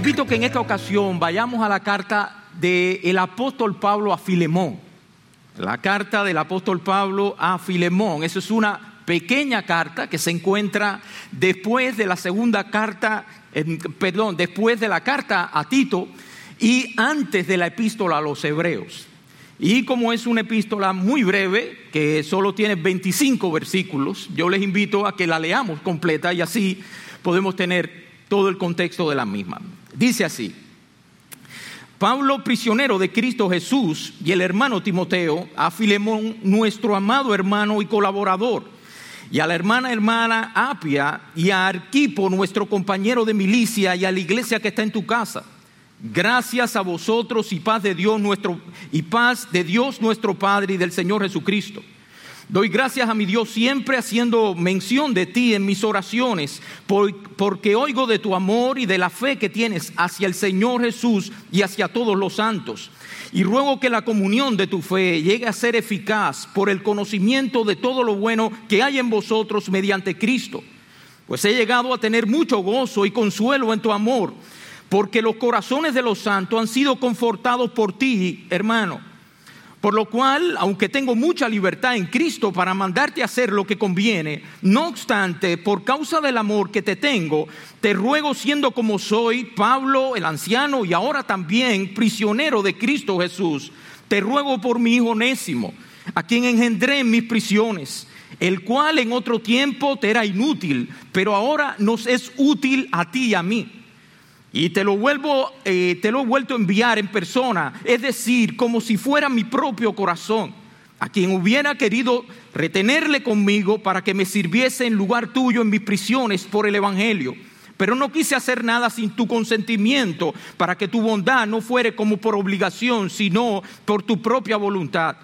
invito que en esta ocasión vayamos a la carta del apóstol Pablo a Filemón. La carta del apóstol Pablo a Filemón. Esa es una pequeña carta que se encuentra después de la segunda carta, perdón, después de la carta a Tito y antes de la epístola a los hebreos. Y como es una epístola muy breve, que solo tiene 25 versículos, yo les invito a que la leamos completa y así podemos tener todo el contexto de la misma. Dice así, Pablo, prisionero de Cristo Jesús, y el hermano Timoteo, a Filemón, nuestro amado hermano y colaborador, y a la hermana hermana Apia, y a Arquipo, nuestro compañero de milicia, y a la iglesia que está en tu casa. Gracias a vosotros y paz de Dios nuestro y paz de Dios nuestro Padre y del Señor Jesucristo Doy gracias a mi Dios siempre haciendo mención de ti en mis oraciones, porque oigo de tu amor y de la fe que tienes hacia el Señor Jesús y hacia todos los santos. Y ruego que la comunión de tu fe llegue a ser eficaz por el conocimiento de todo lo bueno que hay en vosotros mediante Cristo. Pues he llegado a tener mucho gozo y consuelo en tu amor, porque los corazones de los santos han sido confortados por ti, hermano por lo cual, aunque tengo mucha libertad en Cristo para mandarte a hacer lo que conviene, no obstante, por causa del amor que te tengo, te ruego siendo como soy, Pablo el anciano y ahora también prisionero de Cristo Jesús, te ruego por mi hijo Onésimo, a quien engendré en mis prisiones, el cual en otro tiempo te era inútil, pero ahora nos es útil a ti y a mí y te lo vuelvo, eh, te lo he vuelto a enviar en persona, es decir, como si fuera mi propio corazón, a quien hubiera querido retenerle conmigo para que me sirviese en lugar tuyo en mis prisiones por el Evangelio. Pero no quise hacer nada sin tu consentimiento, para que tu bondad no fuere como por obligación, sino por tu propia voluntad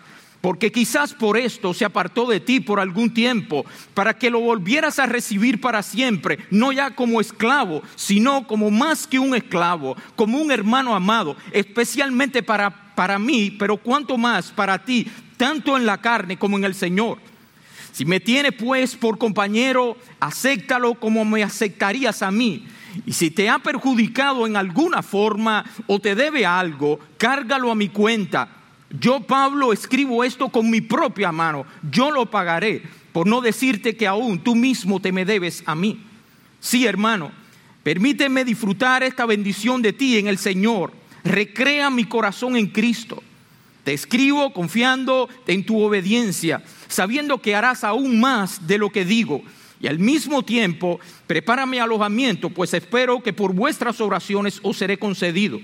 porque quizás por esto se apartó de ti por algún tiempo, para que lo volvieras a recibir para siempre, no ya como esclavo, sino como más que un esclavo, como un hermano amado, especialmente para, para mí, pero cuanto más para ti, tanto en la carne como en el Señor. Si me tiene pues por compañero, acéptalo como me aceptarías a mí. Y si te ha perjudicado en alguna forma o te debe algo, cárgalo a mi cuenta yo, Pablo, escribo esto con mi propia mano. Yo lo pagaré, por no decirte que aún tú mismo te me debes a mí. Sí, hermano, permíteme disfrutar esta bendición de ti en el Señor. Recrea mi corazón en Cristo. Te escribo confiando en tu obediencia, sabiendo que harás aún más de lo que digo. Y al mismo tiempo, prepárame alojamiento, pues espero que por vuestras oraciones os seré concedido.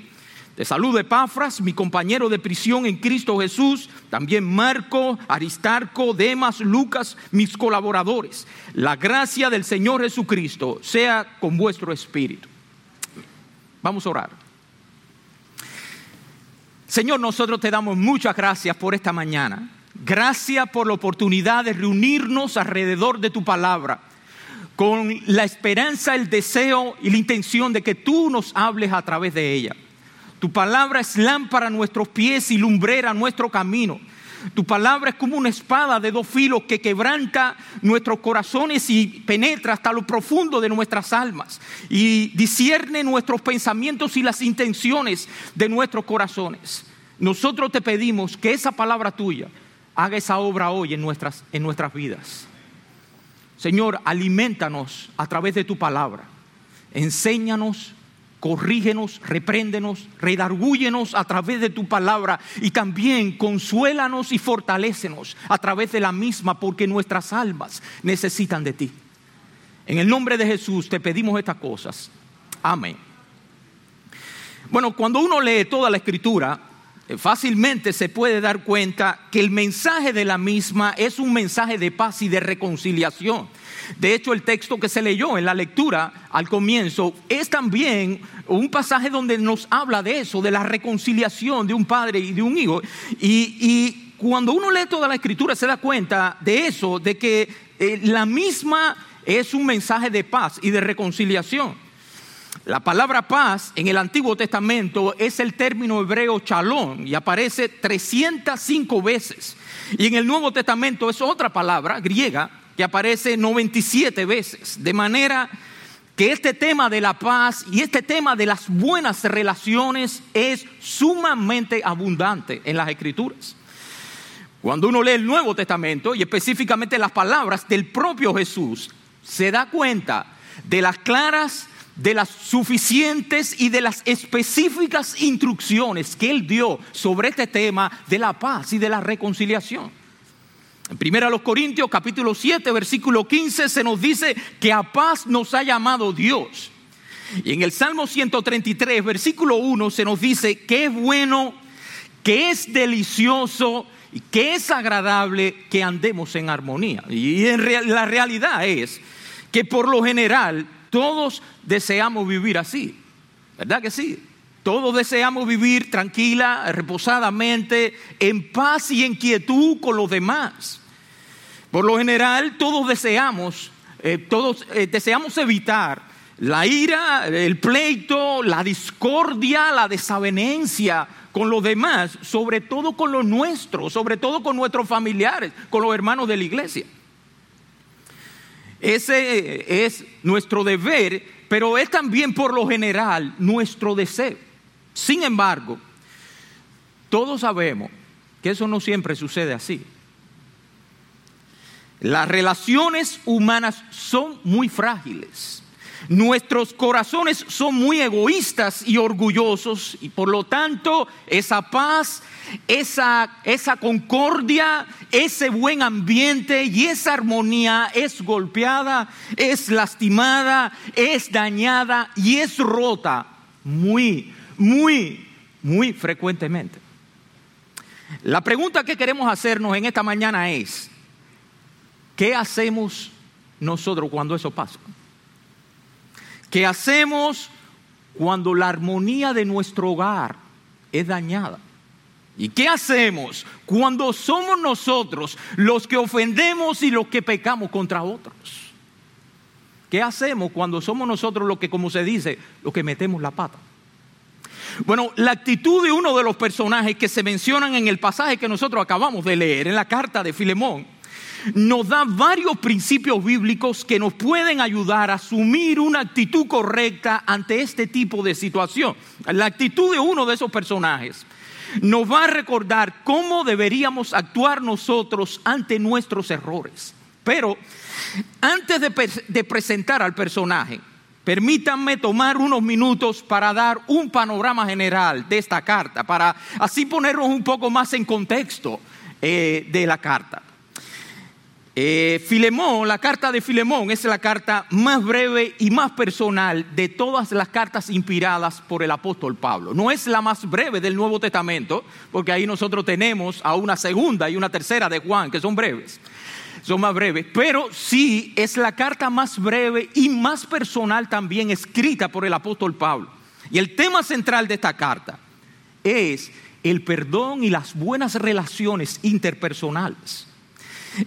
Te saludo Epafras, mi compañero de prisión en Cristo Jesús, también Marco, Aristarco, Demas, Lucas, mis colaboradores. La gracia del Señor Jesucristo sea con vuestro espíritu. Vamos a orar. Señor, nosotros te damos muchas gracias por esta mañana. Gracias por la oportunidad de reunirnos alrededor de tu palabra, con la esperanza, el deseo y la intención de que tú nos hables a través de ella. Tu palabra es lámpara a nuestros pies y lumbrera a nuestro camino. Tu palabra es como una espada de dos filos que quebranta nuestros corazones y penetra hasta lo profundo de nuestras almas y discierne nuestros pensamientos y las intenciones de nuestros corazones. Nosotros te pedimos que esa palabra tuya haga esa obra hoy en nuestras, en nuestras vidas. Señor, alimentanos a través de tu palabra. Enséñanos, corrígenos, repréndenos, redargúyenos a través de tu palabra y también consuélanos y fortalécenos a través de la misma porque nuestras almas necesitan de ti. En el nombre de Jesús te pedimos estas cosas. Amén. Bueno, cuando uno lee toda la escritura, eh, fácilmente se puede dar cuenta que el mensaje de la misma es un mensaje de paz y de reconciliación. De hecho, el texto que se leyó en la lectura al comienzo es también un pasaje donde nos habla de eso, de la reconciliación de un padre y de un hijo. Y, cuando uno lee toda la escritura se da cuenta de eso, de que eh, la misma es un mensaje de paz y de reconciliación. La palabra paz en el Antiguo Testamento es el término hebreo chalón y aparece 305 veces. Y en el Nuevo Testamento es otra palabra griega que aparece 97 veces. De manera que este tema de la paz y este tema de las buenas relaciones es sumamente abundante en las escrituras. Cuando uno lee el Nuevo Testamento y específicamente las palabras del propio Jesús, se da cuenta de las claras, de las suficientes y de las específicas instrucciones que Él dio sobre este tema de la paz y de la reconciliación. En 1 Corintios capítulo 7 versículo 15 se nos dice que a paz nos ha llamado Dios. Y en el Salmo 133 versículo 1 se nos dice que es bueno, que es delicioso y que es agradable que andemos en armonía. Y en la realidad es que por lo general todos deseamos vivir así, ¿verdad que sí? Todos deseamos vivir tranquila, reposadamente, en paz y en quietud con los demás. Por lo general todos deseamos, eh, todos eh, deseamos evitar la ira, el pleito, la discordia, la desavenencia con los demás, sobre todo con los nuestros, sobre todo con nuestros familiares, con los hermanos de la iglesia. Ese es nuestro deber, pero es también por lo general nuestro deseo. Sin embargo, todos sabemos que eso no siempre sucede así. Las relaciones humanas son muy frágiles. Nuestros corazones son muy egoístas y orgullosos y por lo tanto esa paz, esa, esa concordia, ese buen ambiente y esa armonía es golpeada, es lastimada, es dañada y es rota muy, muy, muy frecuentemente. La pregunta que queremos hacernos en esta mañana es, ¿qué hacemos nosotros cuando eso pasa? ¿Qué hacemos cuando la armonía de nuestro hogar es dañada? ¿Y qué hacemos cuando somos nosotros los que ofendemos y los que pecamos contra otros? ¿Qué hacemos cuando somos nosotros los que, como se dice, los que metemos la pata? Bueno, la actitud de uno de los personajes que se mencionan en el pasaje que nosotros acabamos de leer, en la carta de Filemón, nos da varios principios bíblicos que nos pueden ayudar a asumir una actitud correcta ante este tipo de situación. La actitud de uno de esos personajes nos va a recordar cómo deberíamos actuar nosotros ante nuestros errores. Pero antes de, presentar al personaje, Permítanme tomar unos minutos para dar un panorama general de esta carta, para así ponernos un poco más en contexto eh, de la carta. Eh, Filemón, la carta de Filemón es la carta más breve y más personal de todas las cartas inspiradas por el apóstol Pablo. No es la más breve del Nuevo Testamento, porque ahí nosotros tenemos a una segunda y una tercera de Juan, que son breves, son más breves, pero sí es la carta más breve y más personal también escrita por el apóstol Pablo. Y el tema central de esta carta es el perdón y las buenas relaciones interpersonales.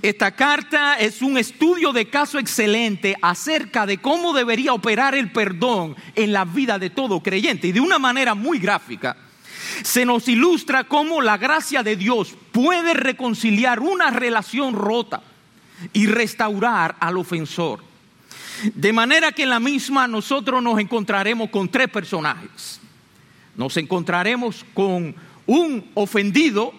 Esta carta es un estudio de caso excelente acerca de cómo debería operar el perdón en la vida de todo creyente. Y de una manera muy gráfica, se nos ilustra cómo la gracia de Dios puede reconciliar una relación rota y restaurar al ofensor. De manera que en la misma nosotros nos encontraremos con tres personajes. Nos encontraremos con un ofendido,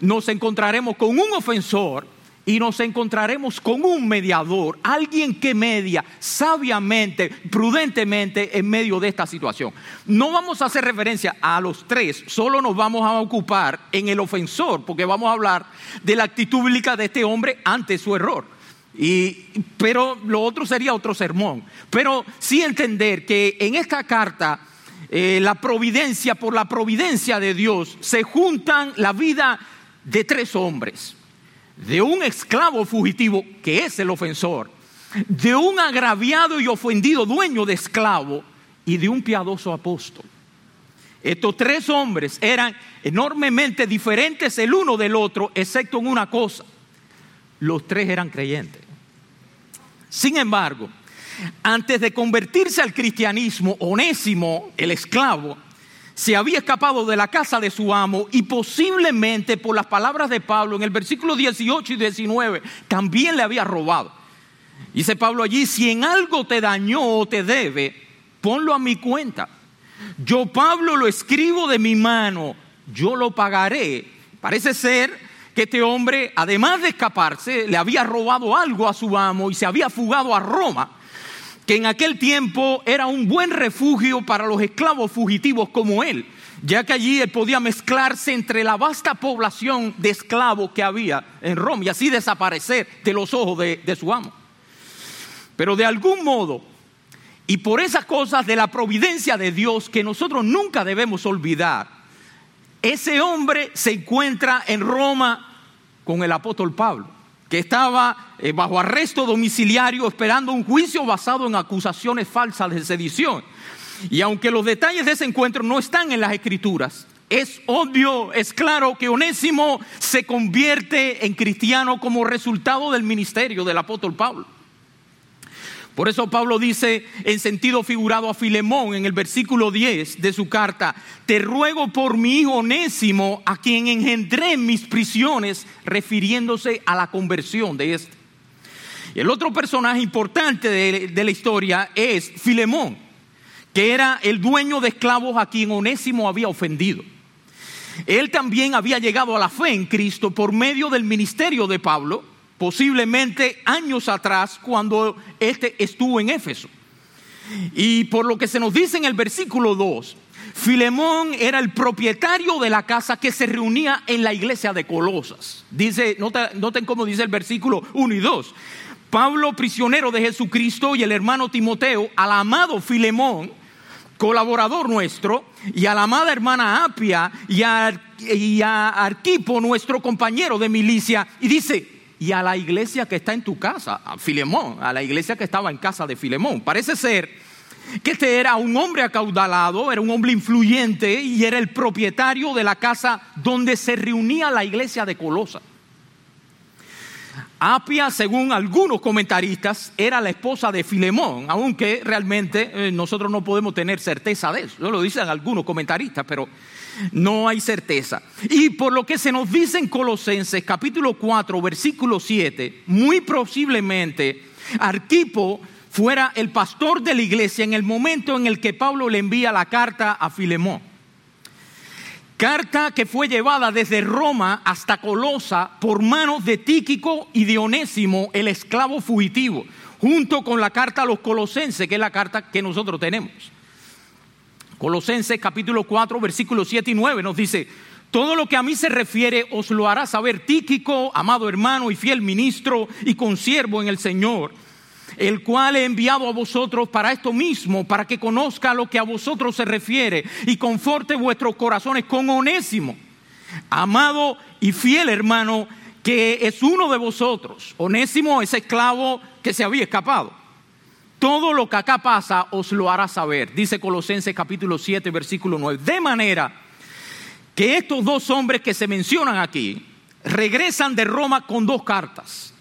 nos encontraremos con un ofensor y nos encontraremos con un mediador, alguien que media sabiamente, prudentemente en medio de esta situación. No vamos a hacer referencia a los tres, solo nos vamos a ocupar en el ofensor, porque vamos a hablar de la actitud bíblica de este hombre ante su error. Y, pero lo otro sería otro sermón. Pero sí entender que en esta carta eh, la providencia, por la providencia de Dios, se juntan la vida de tres hombres de un esclavo fugitivo que es el ofensor, de un agraviado y ofendido dueño de esclavo y de un piadoso apóstol. Estos tres hombres eran enormemente diferentes el uno del otro, excepto en una cosa. Los tres eran creyentes. Sin embargo, antes de convertirse al cristianismo, Onésimo, el esclavo, se había escapado de la casa de su amo y posiblemente por las palabras de Pablo en el versículo 18 y 19 también le había robado. Dice Pablo allí, si en algo te dañó o te debe, ponlo a mi cuenta. Yo Pablo lo escribo de mi mano, yo lo pagaré. Parece ser que este hombre, además de escaparse, le había robado algo a su amo y se había fugado a Roma, que en aquel tiempo era un buen refugio para los esclavos fugitivos como él ya que allí él podía mezclarse entre la vasta población de esclavos que había en Roma y así desaparecer de los ojos de, su amo. Pero de algún modo, y por esas cosas de la providencia de Dios que nosotros nunca debemos olvidar, ese hombre se encuentra en Roma con el apóstol Pablo, que estaba eh, bajo arresto domiciliario esperando un juicio basado en acusaciones falsas de sedición. Y aunque los detalles de ese encuentro no están en las escrituras, es obvio, es claro que Onésimo se convierte en cristiano como resultado del ministerio del apóstol Pablo. Por eso Pablo dice en sentido figurado a Filemón en el versículo 10 de su carta, te ruego por mi hijo Onésimo, a quien engendré en mis prisiones, refiriéndose a la conversión de este. el otro personaje importante de, de la historia es Filemón que era el dueño de esclavos a quien Onésimo había ofendido. Él también había llegado a la fe en Cristo por medio del ministerio de Pablo, posiblemente años atrás cuando éste estuvo en Éfeso. Y por lo que se nos dice en el versículo 2, Filemón era el propietario de la casa que se reunía en la iglesia de Colosas. Dice, noten, cómo dice el versículo 1 y 2. Pablo, prisionero de Jesucristo, y el hermano Timoteo, al amado Filemón, colaborador nuestro, y a la amada hermana Apia y a, Arquipo, nuestro compañero de milicia, y dice, y a la iglesia que está en tu casa, a Filemón, a la iglesia que estaba en casa de Filemón. Parece ser que este era un hombre acaudalado, era un hombre influyente y era el propietario de la casa donde se reunía la iglesia de Colosa. Apia, según algunos comentaristas, era la esposa de Filemón, aunque realmente eh, nosotros no podemos tener certeza de eso. Lo dicen algunos comentaristas, pero no hay certeza. Y por lo que se nos dice en Colosenses capítulo 4, versículo 7, muy posiblemente Arquipo fuera el pastor de la iglesia en el momento en el que Pablo le envía la carta a Filemón. Carta que fue llevada desde Roma hasta Colosa por manos de Tíquico y de Onésimo, el esclavo fugitivo, junto con la carta a los colosenses, que es la carta que nosotros tenemos. Colosenses capítulo 4, versículos 7 y 9 nos dice, todo lo que a mí se refiere os lo hará saber Tíquico, amado hermano y fiel ministro y consiervo en el Señor el cual he enviado a vosotros para esto mismo, para que conozca lo que a vosotros se refiere y conforte vuestros corazones con onésimo, amado y fiel hermano, que es uno de vosotros. Onésimo es esclavo que se había escapado. Todo lo que acá pasa os lo hará saber, dice Colosenses capítulo 7, versículo 9. De manera que estos dos hombres que se mencionan aquí regresan de Roma con dos cartas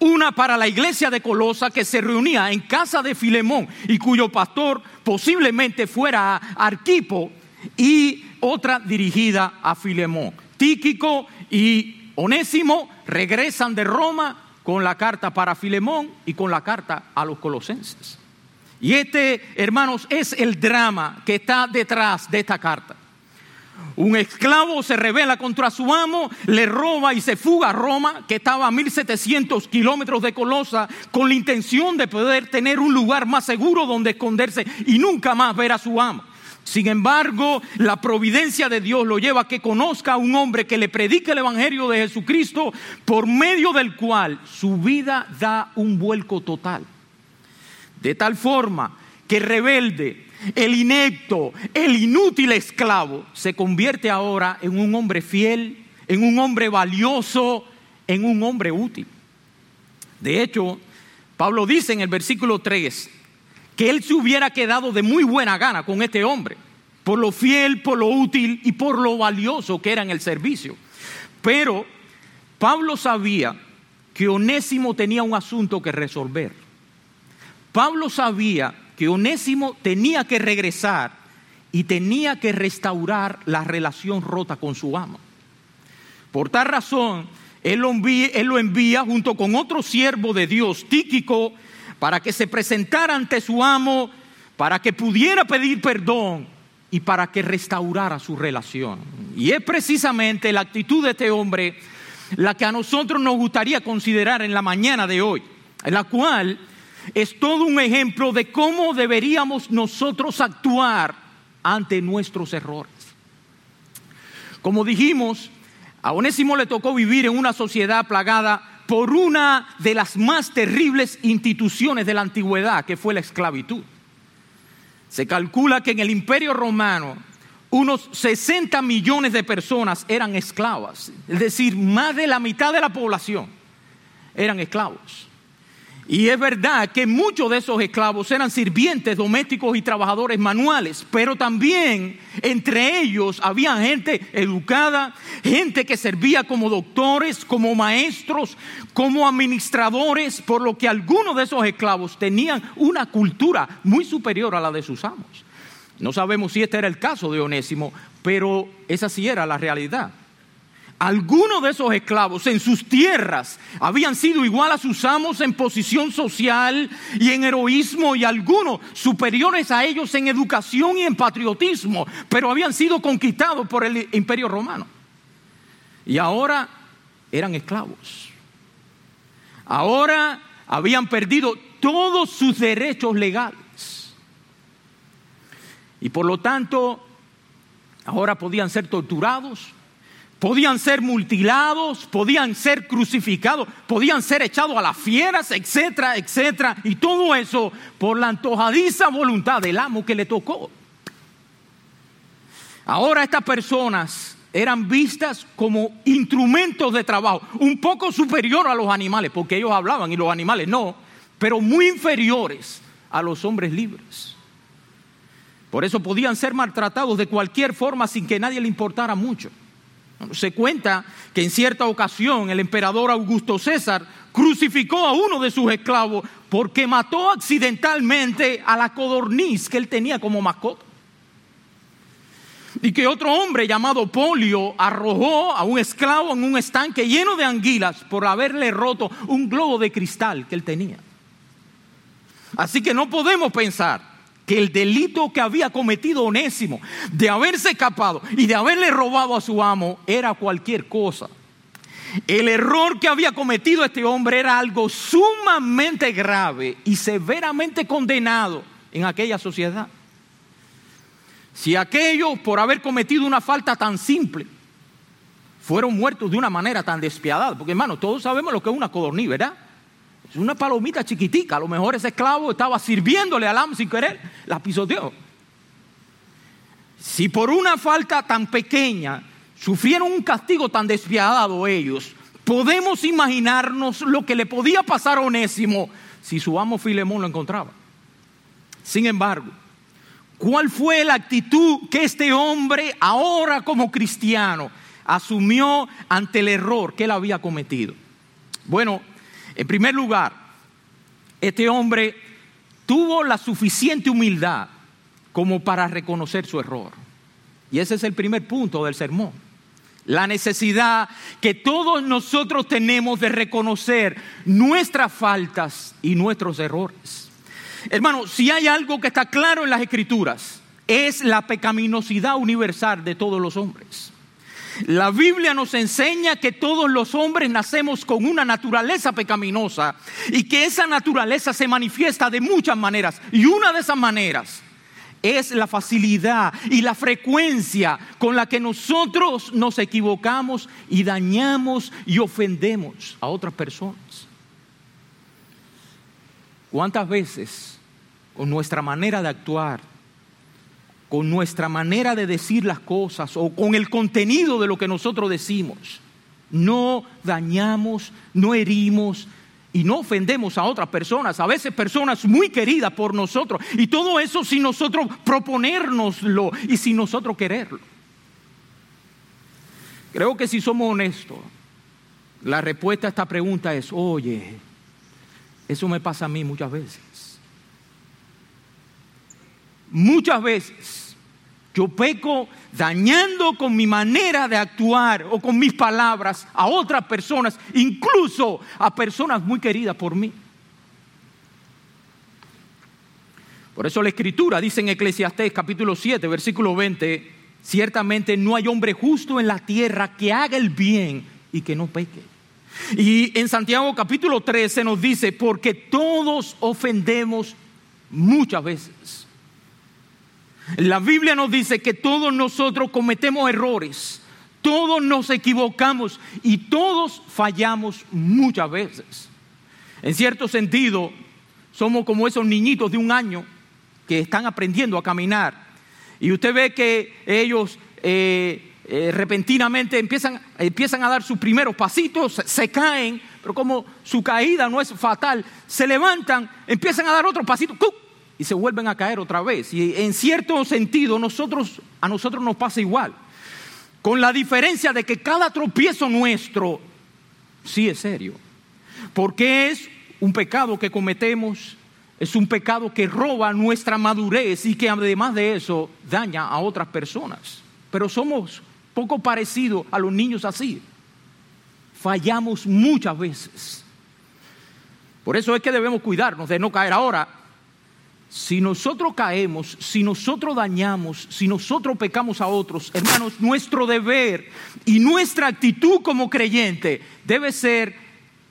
una para la iglesia de Colosa que se reunía en casa de Filemón y cuyo pastor posiblemente fuera Arquipo y otra dirigida a Filemón. Tíquico y Onésimo regresan de Roma con la carta para Filemón y con la carta a los colosenses. Y este, hermanos, es el drama que está detrás de esta carta. Un esclavo se revela contra su amo, le roba y se fuga a Roma, que estaba a 1700 kilómetros de Colosa, con la intención de poder tener un lugar más seguro donde esconderse y nunca más ver a su amo. Sin embargo, la providencia de Dios lo lleva a que conozca a un hombre que le predique el Evangelio de Jesucristo, por medio del cual su vida da un vuelco total. De tal forma que rebelde, el inepto, el inútil esclavo, se convierte ahora en un hombre fiel, en un hombre valioso, en un hombre útil. De hecho, Pablo dice en el versículo 3 que él se hubiera quedado de muy buena gana con este hombre, por lo fiel, por lo útil y por lo valioso que era en el servicio. Pero Pablo sabía que Onésimo tenía un asunto que resolver. Pablo sabía que Onésimo tenía que regresar y tenía que restaurar la relación rota con su amo. Por tal razón, él lo, envía, él lo envía junto con otro siervo de Dios, Tíquico, para que se presentara ante su amo, para que pudiera pedir perdón y para que restaurara su relación. Y es precisamente la actitud de este hombre la que a nosotros nos gustaría considerar en la mañana de hoy, en la cual es todo un ejemplo de cómo deberíamos nosotros actuar ante nuestros errores. Como dijimos, a Onésimo le tocó vivir en una sociedad plagada por una de las más terribles instituciones de la antigüedad, que fue la esclavitud. Se calcula que en el imperio romano unos 60 millones de personas eran esclavas, es decir, más de la mitad de la población eran esclavos. Y es verdad que muchos de esos esclavos eran sirvientes domésticos y trabajadores manuales, pero también entre ellos había gente educada, gente que servía como doctores, como maestros, como administradores, por lo que algunos de esos esclavos tenían una cultura muy superior a la de sus amos. No sabemos si este era el caso de Onésimo, pero esa sí era la realidad. Algunos de esos esclavos en sus tierras habían sido igual a sus amos en posición social y en heroísmo y algunos superiores a ellos en educación y en patriotismo, pero habían sido conquistados por el imperio romano. Y ahora eran esclavos. Ahora habían perdido todos sus derechos legales. Y por lo tanto, ahora podían ser torturados, Podían ser mutilados, podían ser crucificados, podían ser echados a las fieras, etcétera, etcétera. Y todo eso por la antojadiza voluntad del amo que le tocó. Ahora estas personas eran vistas como instrumentos de trabajo, un poco superior a los animales, porque ellos hablaban y los animales no, pero muy inferiores a los hombres libres. Por eso podían ser maltratados de cualquier forma sin que nadie le importara mucho. Se cuenta que en cierta ocasión el emperador Augusto César crucificó a uno de sus esclavos porque mató accidentalmente a la codorniz que él tenía como mascota. Y que otro hombre llamado Polio arrojó a un esclavo en un estanque lleno de anguilas por haberle roto un globo de cristal que él tenía. Así que no podemos pensar que el delito que había cometido Onésimo de haberse escapado y de haberle robado a su amo era cualquier cosa. El error que había cometido este hombre era algo sumamente grave y severamente condenado en aquella sociedad. Si aquellos, por haber cometido una falta tan simple, fueron muertos de una manera tan despiadada, porque hermano, todos sabemos lo que es una codorniz, ¿verdad? Una palomita chiquitica. A lo mejor ese esclavo estaba sirviéndole al amo sin querer, la pisoteó. Si por una falta tan pequeña sufrieron un castigo tan despiadado ellos, podemos imaginarnos lo que le podía pasar a Onésimo si su amo Filemón lo encontraba. Sin embargo, ¿cuál fue la actitud que este hombre ahora como cristiano asumió ante el error que él había cometido? Bueno, en primer lugar, este hombre tuvo la suficiente humildad como para reconocer su error. Y ese es el primer punto del sermón. La necesidad que todos nosotros tenemos de reconocer nuestras faltas y nuestros errores. Hermano, si hay algo que está claro en las escrituras, es la pecaminosidad universal de todos los hombres. La Biblia nos enseña que todos los hombres nacemos con una naturaleza pecaminosa y que esa naturaleza se manifiesta de muchas maneras. Y una de esas maneras es la facilidad y la frecuencia con la que nosotros nos equivocamos y dañamos y ofendemos a otras personas. ¿Cuántas veces con nuestra manera de actuar con nuestra manera de decir las cosas o con el contenido de lo que nosotros decimos. No dañamos, no herimos y no ofendemos a otras personas, a veces personas muy queridas por nosotros. Y todo eso sin nosotros proponérnoslo y sin nosotros quererlo. Creo que si somos honestos, la respuesta a esta pregunta es, oye, eso me pasa a mí muchas veces. Muchas veces Yo peco dañando con mi manera de actuar o con mis palabras a otras personas, incluso a personas muy queridas por mí. Por eso la escritura dice en Eclesiastés capítulo 7, versículo 20, ciertamente no hay hombre justo en la tierra que haga el bien y que no peque. Y en Santiago capítulo 13 nos dice, porque todos ofendemos muchas veces. La Biblia nos dice que todos nosotros cometemos errores, todos nos equivocamos y todos fallamos muchas veces. En cierto sentido, somos como esos niñitos de un año que están aprendiendo a caminar. Y usted ve que ellos eh, eh, repentinamente empiezan, empiezan a dar sus primeros pasitos, se, caen, pero como su caída no es fatal, se levantan, empiezan a dar otros pasitos y se vuelven a caer otra vez. Y en cierto sentido nosotros, a nosotros nos pasa igual, con la diferencia de que cada tropiezo nuestro sí es serio, porque es un pecado que cometemos, es un pecado que roba nuestra madurez y que además de eso daña a otras personas. Pero somos poco parecidos a los niños así. Fallamos muchas veces. Por eso es que debemos cuidarnos de no caer ahora. Si nosotros caemos, si nosotros dañamos, si nosotros pecamos a otros, hermanos, nuestro deber y nuestra actitud como creyente debe ser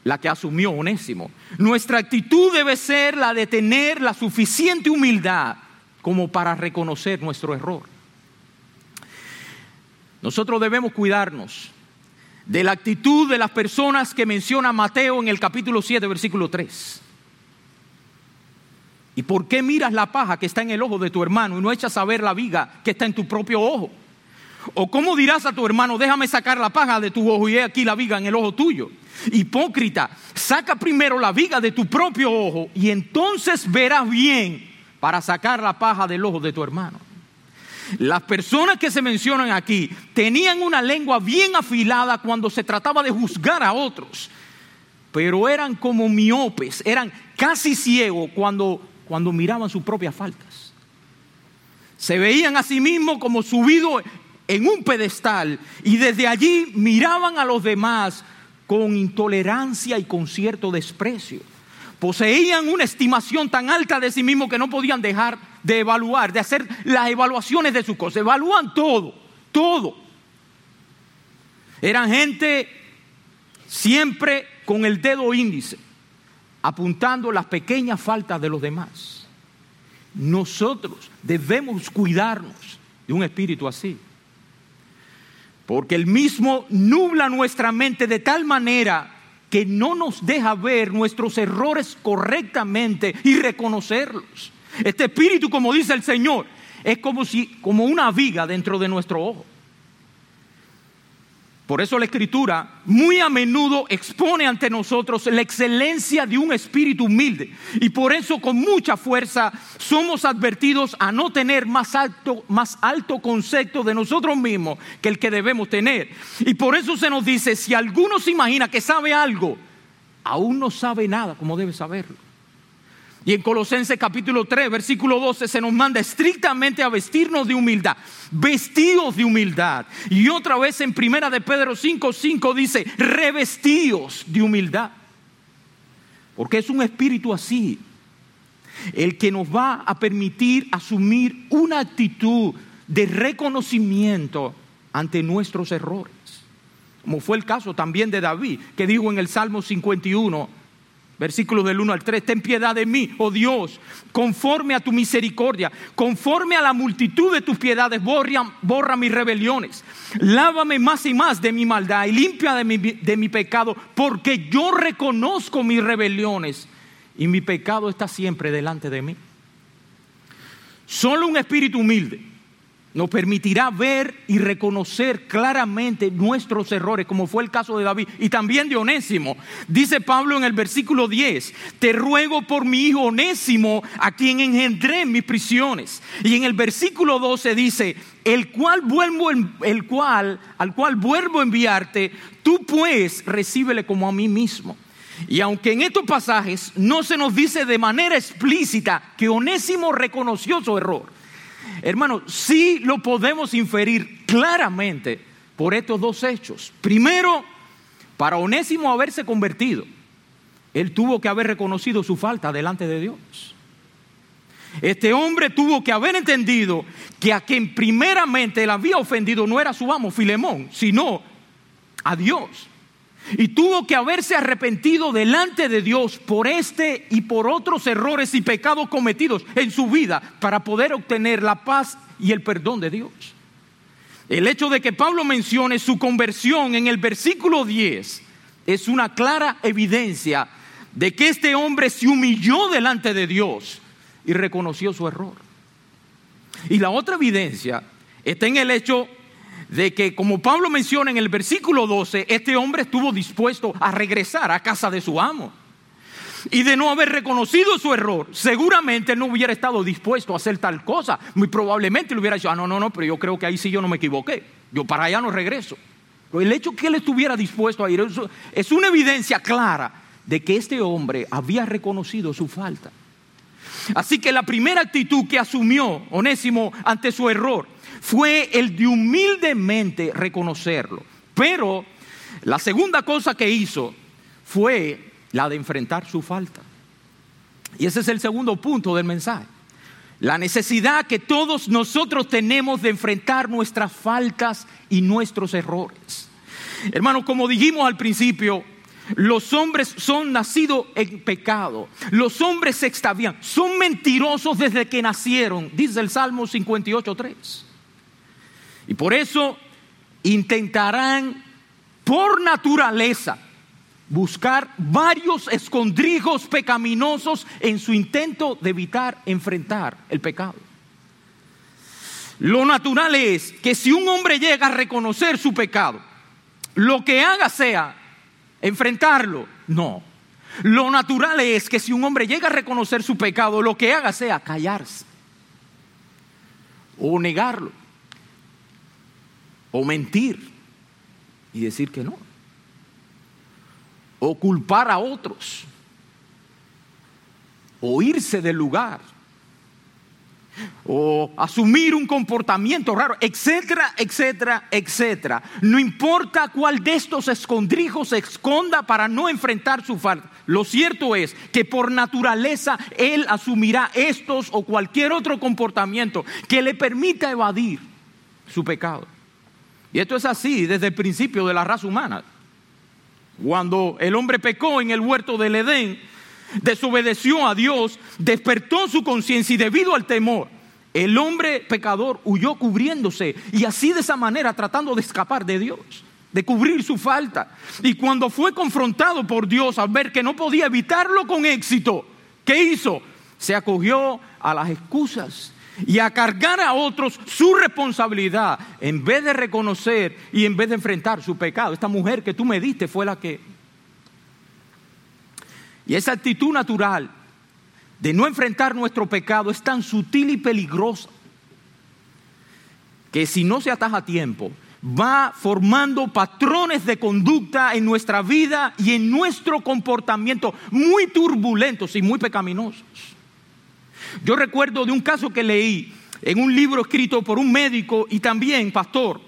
la que asumió Onésimo. Nuestra actitud debe ser la de tener la suficiente humildad como para reconocer nuestro error. Nosotros debemos cuidarnos de la actitud de las personas que menciona Mateo en el capítulo 7, versículo 3. ¿Y por qué miras la paja que está en el ojo de tu hermano y no echas a ver la viga que está en tu propio ojo? ¿O cómo dirás a tu hermano, déjame sacar la paja de tu ojo y he aquí la viga en el ojo tuyo? Hipócrita, saca primero la viga de tu propio ojo y entonces verás bien para sacar la paja del ojo de tu hermano. Las personas que se mencionan aquí tenían una lengua bien afilada cuando se trataba de juzgar a otros, pero eran como miopes, eran casi ciegos cuando cuando miraban sus propias faltas. Se veían a sí mismos como subidos en un pedestal y desde allí miraban a los demás con intolerancia y con cierto desprecio. Poseían una estimación tan alta de sí mismos que no podían dejar de evaluar, de hacer las evaluaciones de sus cosas. Evalúan todo, todo. Eran gente siempre con el dedo índice apuntando las pequeñas faltas de los demás. Nosotros debemos cuidarnos de un espíritu así. Porque el mismo nubla nuestra mente de tal manera que no nos deja ver nuestros errores correctamente y reconocerlos. Este espíritu, como dice el Señor, es como si como una viga dentro de nuestro ojo. Por eso la escritura muy a menudo expone ante nosotros la excelencia de un espíritu humilde. Y por eso con mucha fuerza somos advertidos a no tener más alto, más alto concepto de nosotros mismos que el que debemos tener. Y por eso se nos dice, si alguno se imagina que sabe algo, aún no sabe nada como debe saberlo. Y en Colosenses capítulo 3, versículo 12 se nos manda estrictamente a vestirnos de humildad, vestidos de humildad. Y otra vez en Primera de Pedro 5, 5 dice, revestidos de humildad. Porque es un espíritu así, el que nos va a permitir asumir una actitud de reconocimiento ante nuestros errores. Como fue el caso también de David, que dijo en el Salmo 51, Versículos del 1 al 3, ten piedad de mí, oh Dios, conforme a tu misericordia, conforme a la multitud de tus piedades, borra, borra mis rebeliones, lávame más y más de mi maldad y limpia de mi, de mi pecado, porque yo reconozco mis rebeliones y mi pecado está siempre delante de mí. Solo un espíritu humilde nos permitirá ver y reconocer claramente nuestros errores, como fue el caso de David y también de Onésimo. Dice Pablo en el versículo 10, te ruego por mi hijo Onésimo, a quien engendré en mis prisiones. Y en el versículo 12 dice, el cual vuelvo, el cual, al cual vuelvo a enviarte, tú pues recíbele como a mí mismo. Y aunque en estos pasajes no se nos dice de manera explícita que Onésimo reconoció su error, Hermano, sí lo podemos inferir claramente por estos dos hechos. Primero, para Onésimo haberse convertido, él tuvo que haber reconocido su falta delante de Dios. Este hombre tuvo que haber entendido que a quien primeramente él había ofendido no era su amo Filemón, sino a Dios. Y tuvo que haberse arrepentido delante de Dios por este y por otros errores y pecados cometidos en su vida para poder obtener la paz y el perdón de Dios. El hecho de que Pablo mencione su conversión en el versículo 10 es una clara evidencia de que este hombre se humilló delante de Dios y reconoció su error. Y la otra evidencia está en el hecho de que, como Pablo menciona en el versículo 12, este hombre estuvo dispuesto a regresar a casa de su amo. Y de no haber reconocido su error, seguramente no hubiera estado dispuesto a hacer tal cosa. Muy probablemente le hubiera dicho, ah, no, no, no, pero yo creo que ahí sí yo no me equivoqué. Yo para allá no regreso. Pero el hecho que él estuviera dispuesto a ir es una evidencia clara de que este hombre había reconocido su falta. Así que la primera actitud que asumió Onésimo ante su error fue el de humildemente reconocerlo. Pero la segunda cosa que hizo fue la de enfrentar su falta. Y ese es el segundo punto del mensaje. La necesidad que todos nosotros tenemos de enfrentar nuestras faltas y nuestros errores. Hermanos, como dijimos al principio, los hombres son nacidos en pecado. Los hombres se extravían. Son mentirosos desde que nacieron, dice el Salmo 58.3. Y por eso intentarán por naturaleza buscar varios escondrijos pecaminosos en su intento de evitar enfrentar el pecado. Lo natural es que si un hombre llega a reconocer su pecado, lo que haga sea enfrentarlo. No. Lo natural es que si un hombre llega a reconocer su pecado, lo que haga sea callarse o negarlo o mentir y decir que no o culpar a otros o irse del lugar o asumir un comportamiento raro, etcétera, etcétera, etcétera. No importa cuál de estos escondrijos se esconda para no enfrentar su falta. Lo cierto es que por naturaleza él asumirá estos o cualquier otro comportamiento que le permita evadir su pecado. Y esto es así desde el principio de la raza humana. Cuando el hombre pecó en el huerto del Edén, desobedeció a Dios, despertó su conciencia y debido al temor, el hombre pecador huyó cubriéndose y así de esa manera tratando de escapar de Dios, de cubrir su falta. Y cuando fue confrontado por Dios al ver que no podía evitarlo con éxito, ¿qué hizo? Se acogió a las excusas y a cargar a otros su responsabilidad en vez de reconocer y en vez de enfrentar su pecado. Esta mujer que tú me diste fue la que y esa actitud natural de no enfrentar nuestro pecado es tan sutil y peligrosa que si no se ataja a tiempo, va formando patrones de conducta en nuestra vida y en nuestro comportamiento muy turbulentos y muy pecaminosos. Yo recuerdo de un caso que leí en un libro escrito por un médico y también pastor,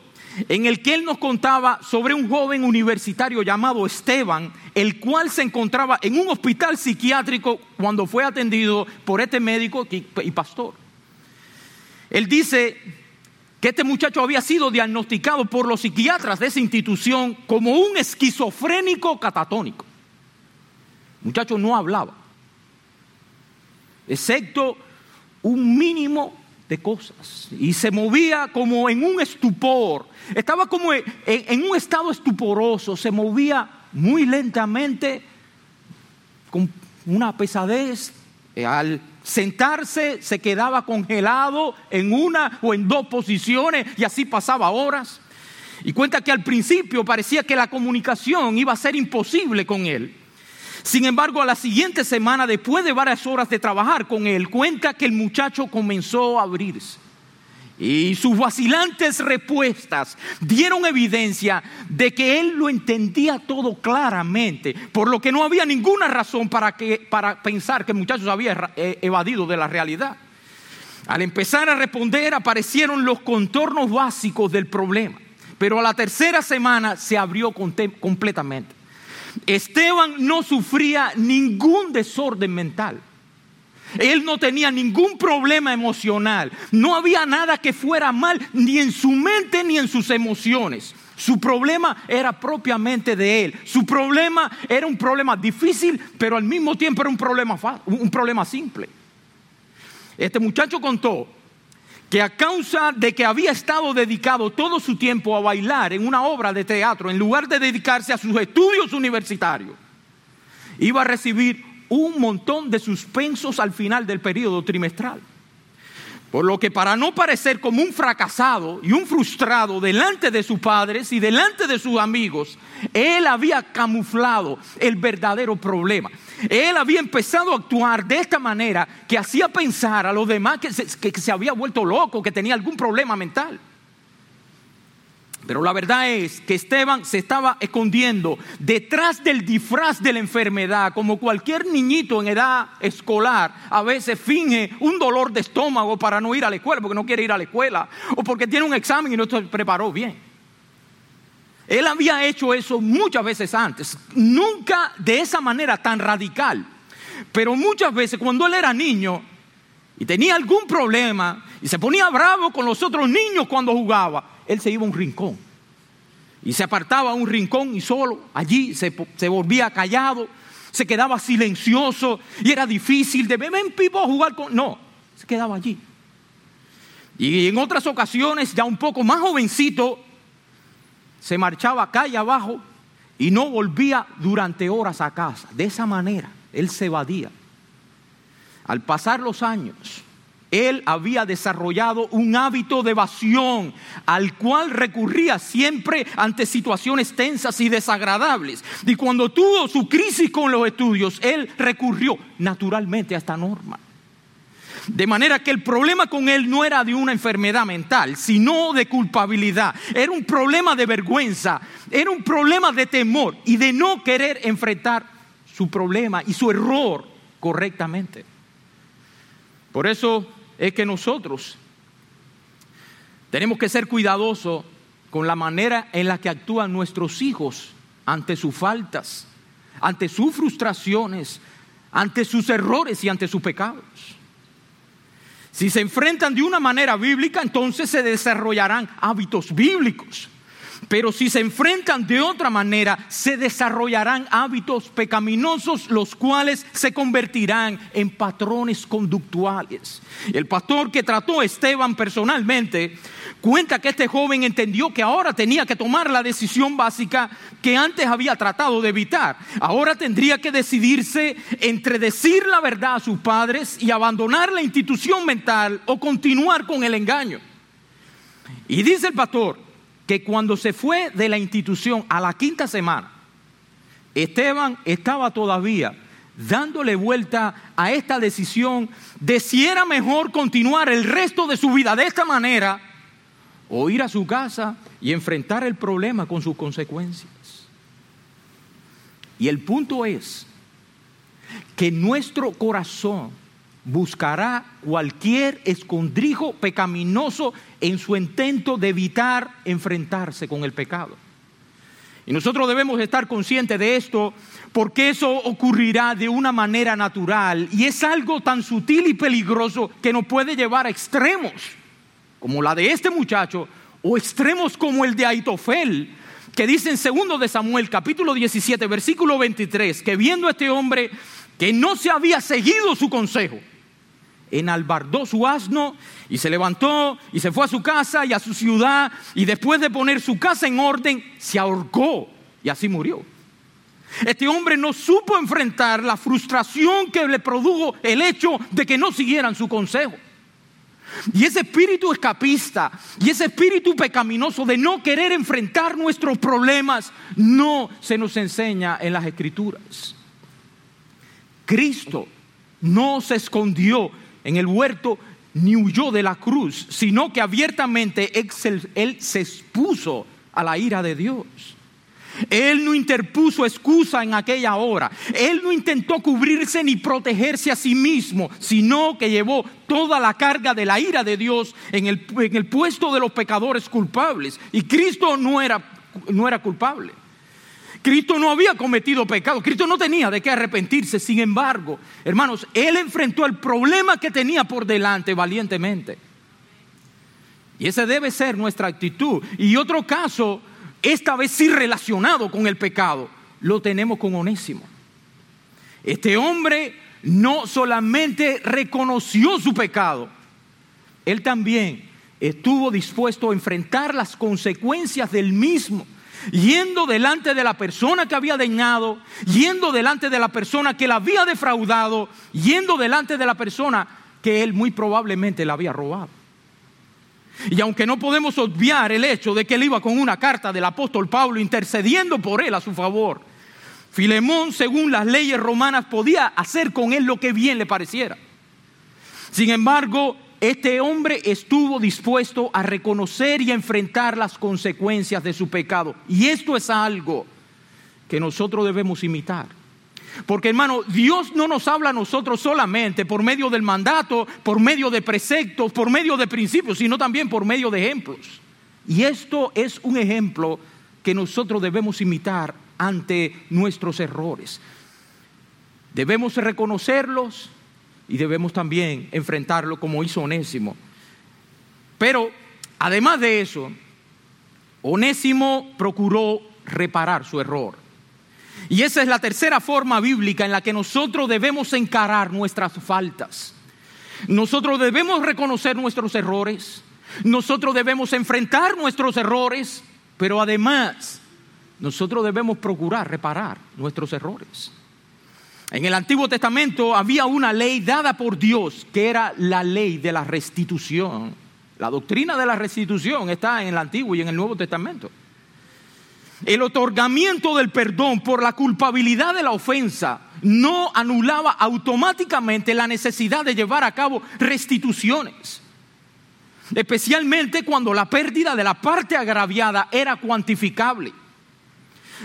en el que él nos contaba sobre un joven universitario llamado Esteban, el cual se encontraba en un hospital psiquiátrico cuando fue atendido por este médico y pastor. Él dice que este muchacho había sido diagnosticado por los psiquiatras de esa institución como un esquizofrénico catatónico. El muchacho no hablaba, excepto un mínimo de cosas y se movía como en un estupor, estaba como en, un estado estuporoso, se movía muy lentamente con una pesadez. Eh, al sentarse se quedaba congelado en una o en dos posiciones y así pasaba horas. Y cuenta que al principio parecía que la comunicación iba a ser imposible con él. Sin embargo, a la siguiente semana, después de varias horas de trabajar con él, cuenta que el muchacho comenzó a abrirse. Y sus vacilantes respuestas dieron evidencia de que él lo entendía todo claramente, por lo que no había ninguna razón para, que, para pensar que el muchacho se había eh, evadido de la realidad. Al empezar a responder aparecieron los contornos básicos del problema, pero a la tercera semana se abrió completamente. Esteban no sufría ningún desorden mental. Él no tenía ningún problema emocional. No había nada que fuera mal ni en su mente ni en sus emociones. Su problema era propiamente de él. Su problema era un problema difícil, pero al mismo tiempo era un problema, un problema simple. Este muchacho contó que a causa de que había estado dedicado todo su tiempo a bailar en una obra de teatro, en lugar de dedicarse a sus estudios universitarios, iba a recibir un montón de suspensos al final del periodo trimestral. Por lo que para no parecer como un fracasado y un frustrado delante de sus padres y delante de sus amigos, él había camuflado el verdadero problema. Él había empezado a actuar de esta manera que hacía pensar a los demás que se, que se había vuelto loco, que tenía algún problema mental. Pero la verdad es que Esteban se estaba escondiendo detrás del disfraz de la enfermedad, como cualquier niñito en edad escolar a veces finge un dolor de estómago para no ir a la escuela, porque no quiere ir a la escuela, o porque tiene un examen y no se preparó bien. Él había hecho eso muchas veces antes, nunca de esa manera tan radical, pero muchas veces cuando él era niño y tenía algún problema y se ponía bravo con los otros niños cuando jugaba, él se iba a un rincón. Y se apartaba a un rincón y solo allí se, volvía callado, se quedaba silencioso y era difícil de ver en pipo jugar con... No, se quedaba allí. Y en otras ocasiones, ya un poco más jovencito, se marchaba calle abajo y no volvía durante horas a casa. De esa manera, él se evadía. Al pasar los años, él había desarrollado un hábito de evasión al cual recurría siempre ante situaciones tensas y desagradables. Y cuando tuvo su crisis con los estudios, él recurrió naturalmente a esta norma. De manera que el problema con él no era de una enfermedad mental, sino de culpabilidad. Era un problema de vergüenza, era un problema de temor y de no querer enfrentar su problema y su error correctamente. Por eso es que nosotros tenemos que ser cuidadosos con la manera en la que actúan nuestros hijos ante sus faltas, ante sus frustraciones, ante sus errores y ante sus pecados. Si se enfrentan de una manera bíblica, entonces se desarrollarán hábitos bíblicos. Pero si se enfrentan de otra manera, se desarrollarán hábitos pecaminosos, los cuales se convertirán en patrones conductuales. El pastor que trató a Esteban personalmente cuenta que este joven entendió que ahora tenía que tomar la decisión básica que antes había tratado de evitar. Ahora tendría que decidirse entre decir la verdad a sus padres y abandonar la institución mental o continuar con el engaño. Y dice el pastor, que cuando se fue de la institución a la quinta semana, Esteban estaba todavía dándole vuelta a esta decisión de si era mejor continuar el resto de su vida de esta manera o ir a su casa y enfrentar el problema con sus consecuencias. Y el punto es que nuestro corazón buscará cualquier escondrijo pecaminoso en su intento de evitar enfrentarse con el pecado. Y nosotros debemos estar conscientes de esto porque eso ocurrirá de una manera natural y es algo tan sutil y peligroso que nos puede llevar a extremos como la de este muchacho o extremos como el de Aitofel, que dice en segundo de Samuel capítulo 17 versículo 23 que viendo a este hombre que no se había seguido su consejo, enalbardó su asno y se levantó y se fue a su casa y a su ciudad y después de poner su casa en orden, se ahorcó y así murió. Este hombre no supo enfrentar la frustración que le produjo el hecho de que no siguieran su consejo. Y ese espíritu escapista y ese espíritu pecaminoso de no querer enfrentar nuestros problemas no se nos enseña en las escrituras. Cristo no se escondió en el huerto ni huyó de la cruz, sino que abiertamente él se expuso a la ira de Dios. Él no interpuso excusa en aquella hora. Él no intentó cubrirse ni protegerse a sí mismo, sino que llevó toda la carga de la ira de Dios en el, puesto de los pecadores culpables. Y Cristo no era, no era culpable. Cristo no había cometido pecado, Cristo no tenía de qué arrepentirse. Sin embargo, hermanos, Él enfrentó el problema que tenía por delante valientemente. Y esa debe ser nuestra actitud. Y otro caso esta vez sí relacionado con el pecado, lo tenemos con Onésimo. Este hombre no solamente reconoció su pecado, él también estuvo dispuesto a enfrentar las consecuencias del mismo, yendo delante de la persona que había dañado, yendo delante de la persona que la había defraudado, yendo delante de la persona que él muy probablemente la había robado. Y aunque no podemos obviar el hecho de que él iba con una carta del apóstol Pablo intercediendo por él a su favor, Filemón, según las leyes romanas, podía hacer con él lo que bien le pareciera. Sin embargo, este hombre estuvo dispuesto a reconocer y enfrentar las consecuencias de su pecado. Y esto es algo que nosotros debemos imitar. Porque hermano, Dios no nos habla a nosotros solamente por medio del mandato, por medio de preceptos, por medio de principios, sino también por medio de ejemplos. Y esto es un ejemplo que nosotros debemos imitar ante nuestros errores. Debemos reconocerlos y debemos también enfrentarlo como hizo Onésimo. Pero además de eso, Onésimo procuró reparar su error. Y esa es la tercera forma bíblica en la que nosotros debemos encarar nuestras faltas. Nosotros debemos reconocer nuestros errores, nosotros debemos enfrentar nuestros errores, pero además nosotros debemos procurar reparar nuestros errores. En el Antiguo Testamento había una ley dada por Dios que era la ley de la restitución. La doctrina de la restitución está en el Antiguo y en el Nuevo Testamento. El otorgamiento del perdón por la culpabilidad de la ofensa no anulaba automáticamente la necesidad de llevar a cabo restituciones, especialmente cuando la pérdida de la parte agraviada era cuantificable.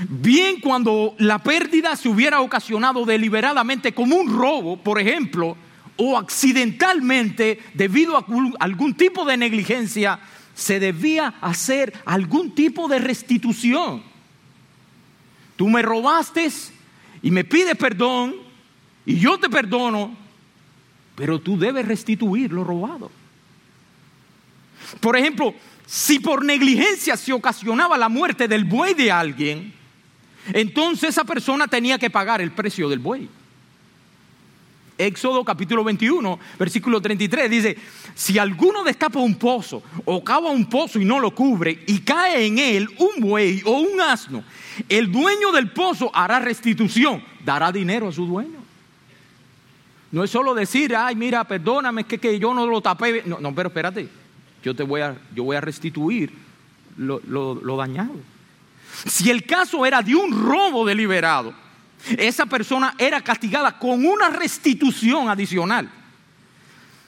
Bien cuando la pérdida se hubiera ocasionado deliberadamente como un robo, por ejemplo, o accidentalmente debido a algún tipo de negligencia, se debía hacer algún tipo de restitución. Tú me robaste y me pides perdón y yo te perdono, pero tú debes restituir lo robado. Por ejemplo, si por negligencia se ocasionaba la muerte del buey de alguien, entonces esa persona tenía que pagar el precio del buey. Éxodo capítulo 21, versículo 33 dice, si alguno destapa un pozo o cava un pozo y no lo cubre y cae en él un buey o un asno, el dueño del pozo hará restitución, dará dinero a su dueño. No es solo decir, ay, mira, perdóname, que, que yo no lo tapé. No, no, pero espérate, yo, te voy a, yo voy a restituir lo, lo dañado. Si el caso era de un robo deliberado, esa persona era castigada con una restitución adicional.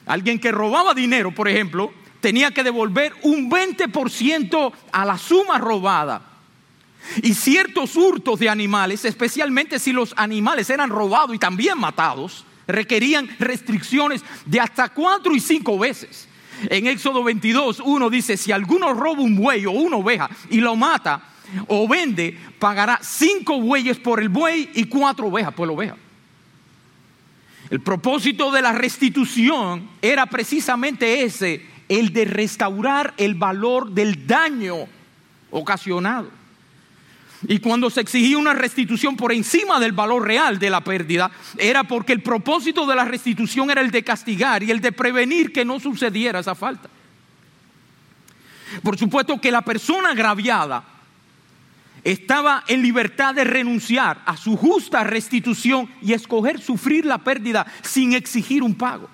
Alguien que robaba dinero, por ejemplo, tenía que devolver un 20% a la suma robada. Y ciertos hurtos de animales, especialmente si los animales eran robados y también matados, requerían restricciones de hasta cuatro y cinco veces. En Éxodo 22, uno dice, si alguno roba un buey o una oveja y lo mata, o vende, pagará cinco bueyes por el buey y cuatro ovejas por la oveja. El propósito de la restitución era precisamente ese, el de restaurar el valor del daño ocasionado. Y cuando se exigía una restitución por encima del valor real de la pérdida, era porque el propósito de la restitución era el de castigar y el de prevenir que no sucediera esa falta. Por supuesto que la persona agraviada estaba en libertad de renunciar a su justa restitución y escoger sufrir la pérdida sin exigir un pago.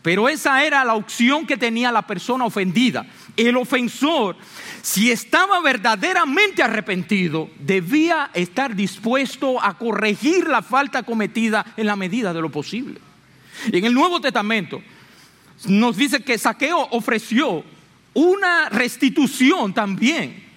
Pero esa era la opción que tenía la persona ofendida. El ofensor, si estaba verdaderamente arrepentido, debía estar dispuesto a corregir la falta cometida en la medida de lo posible. Y en el Nuevo Testamento nos dice que Saqueo ofreció una restitución también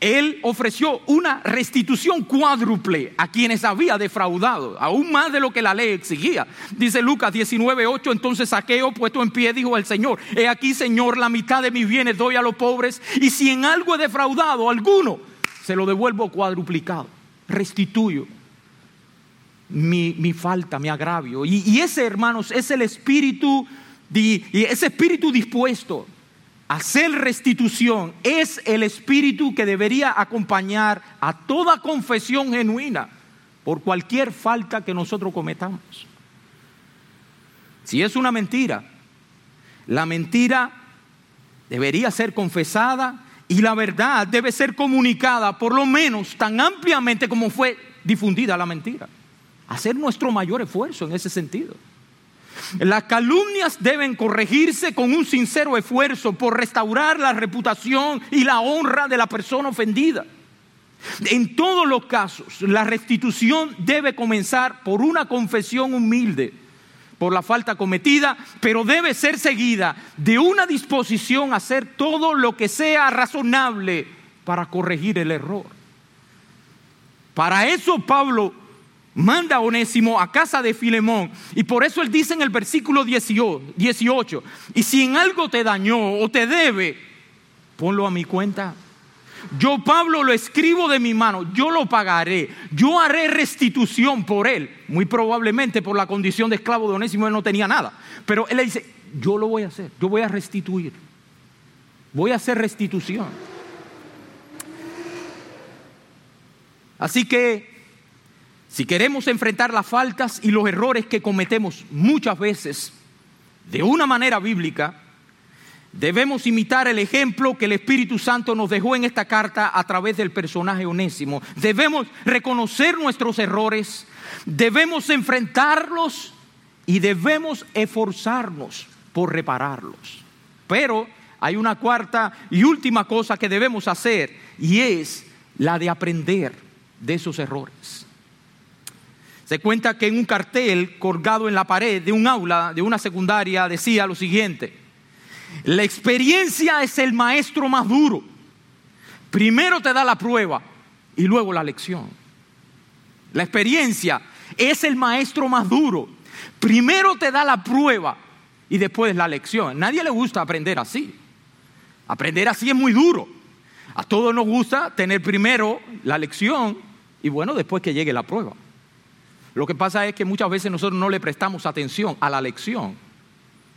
él ofreció una restitución cuádruple a quienes había defraudado, aún más de lo que la ley exigía. Dice Lucas 19:8, entonces Saqueo, puesto en pie, dijo al Señor, he aquí, Señor, la mitad de mis bienes doy a los pobres, y si en algo he defraudado alguno, se lo devuelvo cuadruplicado, restituyo mi, falta, mi agravio. Y, ese, hermanos, es el espíritu, y ese espíritu dispuesto hacer restitución es el espíritu que debería acompañar a toda confesión genuina por cualquier falta que nosotros cometamos. Si es una mentira, la mentira debería ser confesada y la verdad debe ser comunicada por lo menos tan ampliamente como fue difundida la mentira. Hacer nuestro mayor esfuerzo en ese sentido. Las calumnias deben corregirse con un sincero esfuerzo por restaurar la reputación y la honra de la persona ofendida. En todos los casos, la restitución debe comenzar por una confesión humilde por la falta cometida, pero debe ser seguida de una disposición a hacer todo lo que sea razonable para corregir el error. Para eso Pablo manda a Onésimo a casa de Filemón. Y por eso él dice en el versículo 18, y si en algo te dañó o te debe, ponlo a mi cuenta. Yo, Pablo, lo escribo de mi mano, yo lo pagaré, yo haré restitución por él. Muy probablemente por la condición de esclavo de Onésimo él no tenía nada. Pero él le dice, yo lo voy a hacer, yo voy a restituir. Voy a hacer restitución. Así que si queremos enfrentar las faltas y los errores que cometemos muchas veces de una manera bíblica, debemos imitar el ejemplo que el Espíritu Santo nos dejó en esta carta a través del personaje onésimo. Debemos reconocer nuestros errores, debemos enfrentarlos y debemos esforzarnos por repararlos. Pero hay una cuarta y última cosa que debemos hacer y es la de aprender de esos errores. Se cuenta que en un cartel colgado en la pared de un aula, de una secundaria, decía lo siguiente, la experiencia es el maestro más duro. Primero te da la prueba y luego la lección. La experiencia es el maestro más duro. Primero te da la prueba y después la lección. Nadie le gusta aprender así. Aprender así es muy duro. A todos nos gusta tener primero la lección y bueno, después que llegue la prueba. Lo que pasa es que muchas veces nosotros no le prestamos atención a la lección.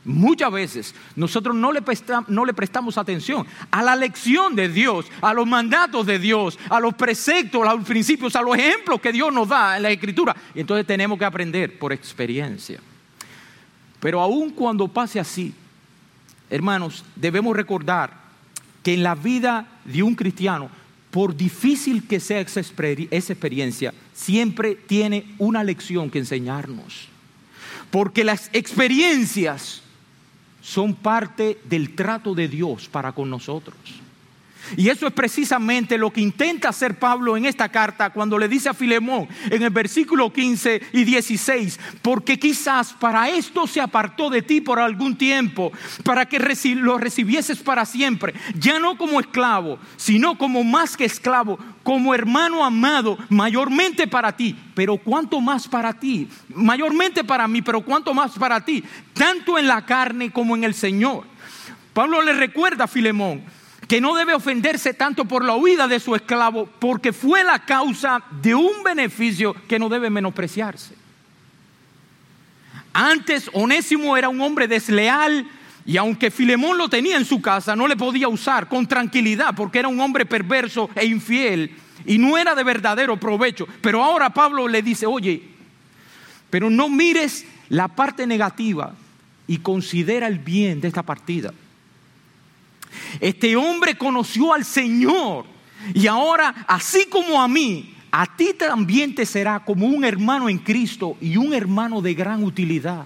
Muchas veces nosotros no le, prestamos, atención a la lección de Dios, a los mandatos de Dios, a los preceptos, a los principios, a los ejemplos que Dios nos da en la Escritura. Y entonces tenemos que aprender por experiencia. Pero aun cuando pase así, hermanos, debemos recordar que en la vida de un cristiano por difícil que sea esa, experiencia, siempre tiene una lección que enseñarnos. Porque las experiencias son parte del trato de Dios para con nosotros. Y eso es precisamente lo que intenta hacer Pablo en esta carta cuando le dice a Filemón en el versículo 15 y 16, porque quizás para esto se apartó de ti por algún tiempo, para que lo recibieses para siempre, ya no como esclavo, sino como más que esclavo, como hermano amado, mayormente para ti, pero cuánto más para ti, mayormente para mí, pero cuánto más para ti, tanto en la carne como en el Señor. Pablo le recuerda a Filemón, que no debe ofenderse tanto por la huida de su esclavo, porque fue la causa de un beneficio que no debe menospreciarse. Antes Onésimo era un hombre desleal y aunque Filemón lo tenía en su casa, no le podía usar con tranquilidad porque era un hombre perverso e infiel y no era de verdadero provecho. Pero ahora Pablo le dice, oye, pero no mires la parte negativa y considera el bien de esta partida. Este hombre conoció al Señor y ahora, así como a mí, a ti también te será como un hermano en Cristo y un hermano de gran utilidad.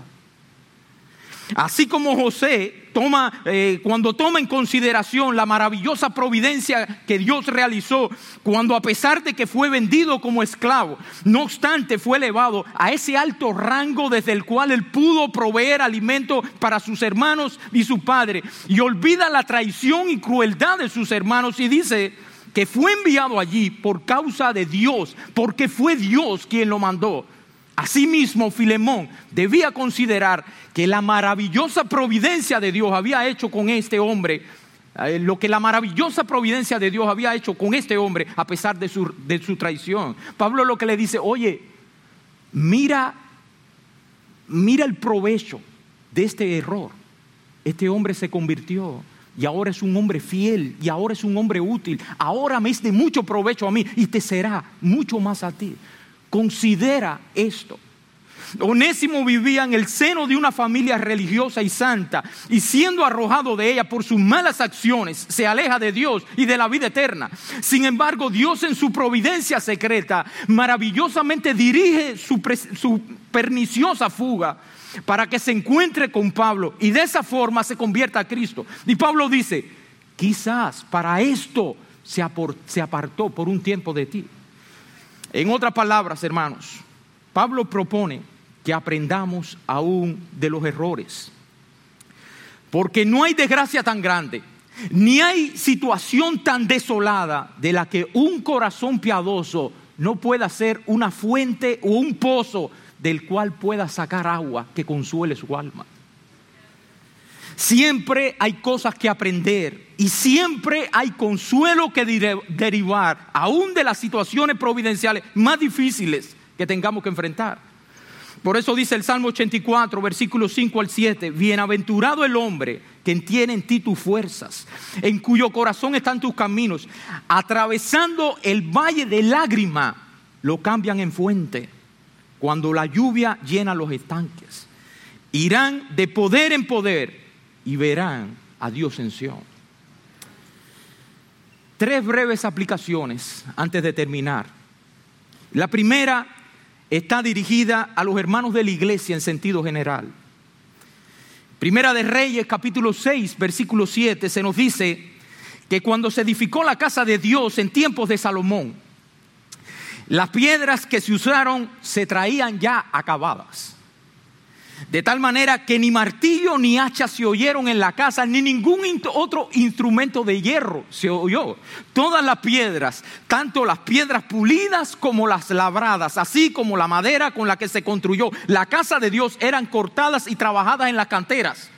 Así como José toma, eh, cuando toma en consideración la maravillosa providencia que Dios realizó, cuando a pesar de que fue vendido como esclavo, no obstante fue elevado a ese alto rango desde el cual él pudo proveer alimento para sus hermanos y su padre, y olvida la traición y crueldad de sus hermanos y dice, que fue enviado allí por causa de Dios, porque fue Dios quien lo mandó. Asimismo, Filemón debía considerar que la maravillosa providencia de Dios había hecho con este hombre, eh, lo que la maravillosa providencia de Dios había hecho con este hombre a pesar de su, de su traición. Pablo lo que le dice, oye, mira, mira el provecho de este error. Este hombre se convirtió y ahora es un hombre fiel y ahora es un hombre útil. Ahora me es de mucho provecho a mí y te será mucho más a ti. Considera esto. Onésimo vivía en el seno de una familia religiosa y santa y siendo arrojado de ella por sus malas acciones, se aleja de Dios y de la vida eterna. Sin embargo, Dios en su providencia secreta maravillosamente dirige su, su perniciosa fuga para que se encuentre con Pablo y de esa forma se convierta a Cristo. Y Pablo dice, quizás para esto se apartó por un tiempo de ti. En otras palabras, hermanos, Pablo propone que aprendamos aún de los errores. Porque no hay desgracia tan grande, ni hay situación tan desolada de la que un corazón piadoso no pueda ser una fuente o un pozo del cual pueda sacar agua que consuele su alma. Siempre hay cosas que aprender y siempre hay consuelo que derivar, aún de las situaciones providenciales más difíciles que tengamos que enfrentar. Por eso dice el Salmo 84, versículos 5 al 7, bienaventurado el hombre que tiene en ti tus fuerzas, en cuyo corazón están tus caminos, atravesando el valle de lágrima, lo cambian en fuente, cuando la lluvia llena los estanques. Irán de poder en poder y verán a Dios en Sion. Tres breves aplicaciones antes de terminar. La primera está dirigida a los hermanos de la iglesia en sentido general. Primera de Reyes, capítulo 6, versículo 7, se nos dice que cuando se edificó la casa de Dios en tiempos de Salomón, las piedras que se usaron se traían ya acabadas. De tal manera que ni martillo ni hacha se oyeron en la casa, ni ningún otro instrumento de hierro se oyó. Todas las piedras, tanto las piedras pulidas como las labradas, así como la madera con la que se construyó la casa de Dios, eran cortadas y trabajadas en las canteras,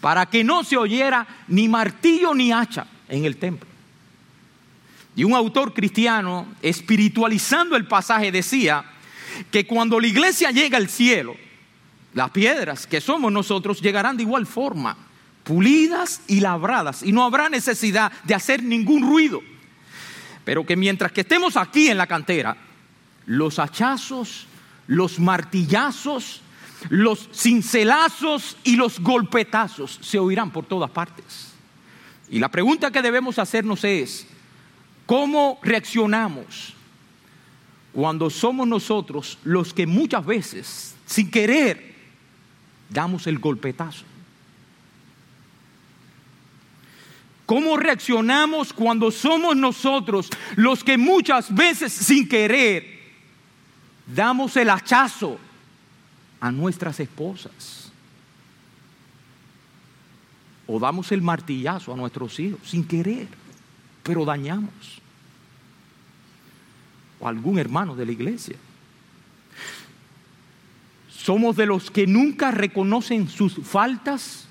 para que no se oyera ni martillo ni hacha en el templo. Y un autor cristiano, espiritualizando el pasaje, decía que cuando la iglesia llega al cielo, las piedras que somos nosotros llegarán de igual forma, pulidas y labradas, y no habrá necesidad de hacer ningún ruido. Pero que mientras que estemos aquí en la cantera, los hachazos, los martillazos, los cincelazos y los golpetazos se oirán por todas partes. Y la pregunta que debemos hacernos es, ¿cómo reaccionamos cuando somos nosotros los que muchas veces, sin querer, damos el golpetazo. ¿Cómo reaccionamos cuando somos nosotros los que muchas veces sin querer damos el hachazo a nuestras esposas? O damos el martillazo a nuestros hijos sin querer, pero dañamos. O algún hermano de la iglesia. Somos de los que nunca reconocen sus faltas.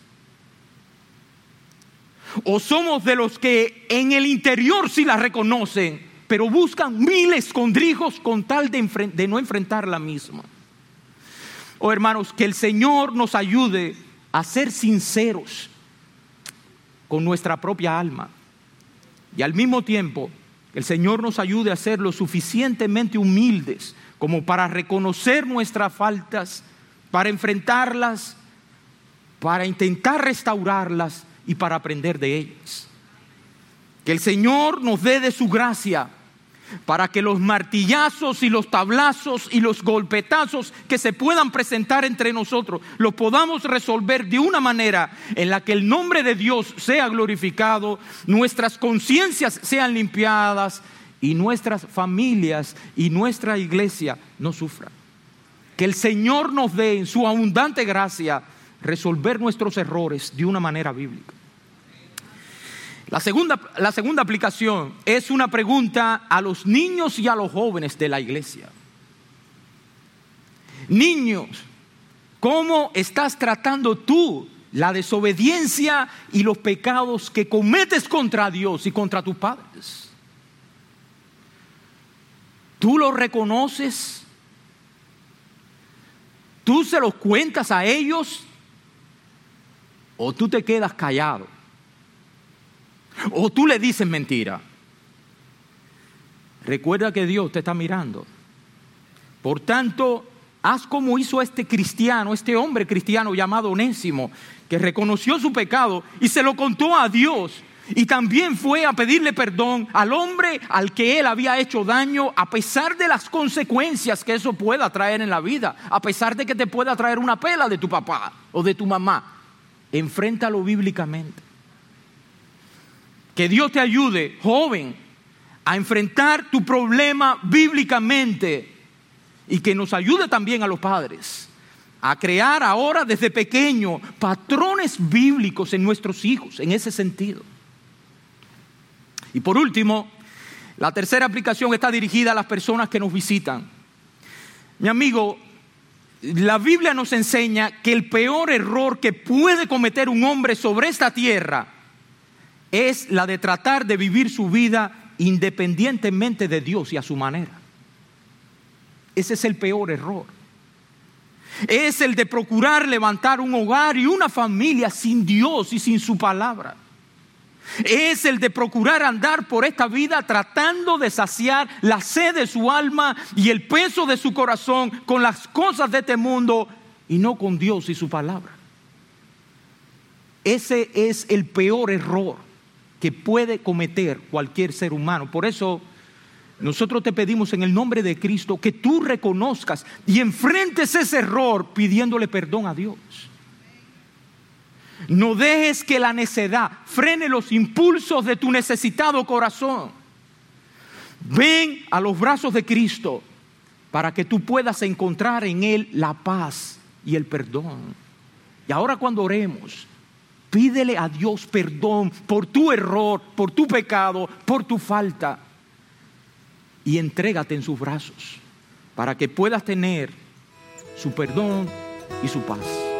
O somos de los que en el interior sí las reconocen, pero buscan mil escondrijos con tal de, de no enfrentar la misma. Oh hermanos, que el Señor nos ayude a ser sinceros con nuestra propia alma. Y al mismo tiempo, el Señor nos ayude a ser lo suficientemente humildes como para reconocer nuestras faltas, para enfrentarlas, para intentar restaurarlas y para aprender de ellas. Que el Señor nos dé de su gracia para que los martillazos y los tablazos y los golpetazos que se puedan presentar entre nosotros los podamos resolver de una manera en la que el nombre de Dios sea glorificado, nuestras conciencias sean limpiadas y nuestras familias y nuestra iglesia no sufran. Que el Señor nos dé en su abundante gracia resolver nuestros errores de una manera bíblica. La segunda, la segunda aplicación es una pregunta a los niños y a los jóvenes de la iglesia. Niños, ¿cómo estás tratando tú la desobediencia y los pecados que cometes contra Dios y contra tus padres? ¿Tú los reconoces? ¿Tú se los cuentas a ellos? ¿O tú te quedas callado? ¿O tú le dices mentira? Recuerda que Dios te está mirando. Por tanto, haz como hizo este cristiano, este hombre cristiano llamado Onésimo, que reconoció su pecado y se lo contó a Dios. Y también fue a pedirle perdón al hombre al que él había hecho daño, a pesar de las consecuencias que eso pueda traer en la vida, a pesar de que te pueda traer una pela de tu papá o de tu mamá. Enfréntalo bíblicamente. Que Dios te ayude, joven, a enfrentar tu problema bíblicamente y que nos ayude también a los padres a crear ahora desde pequeño patrones bíblicos en nuestros hijos, en ese sentido. Y por último, la tercera aplicación está dirigida a las personas que nos visitan. Mi amigo, la Biblia nos enseña que el peor error que puede cometer un hombre sobre esta tierra es la de tratar de vivir su vida independientemente de Dios y a su manera. Ese es el peor error. Es el de procurar levantar un hogar y una familia sin Dios y sin su palabra. Es el de procurar andar por esta vida tratando de saciar la sed de su alma y el peso de su corazón con las cosas de este mundo y no con Dios y su palabra. Ese es el peor error que puede cometer cualquier ser humano. Por eso nosotros te pedimos en el nombre de Cristo que tú reconozcas y enfrentes ese error pidiéndole perdón a Dios. No dejes que la necedad frene los impulsos de tu necesitado corazón. Ven a los brazos de Cristo para que tú puedas encontrar en Él la paz y el perdón. Y ahora cuando oremos, Pídele a Dios perdón por tu error, por tu pecado, por tu falta. Y entrégate en sus brazos para que puedas tener su perdón y su paz.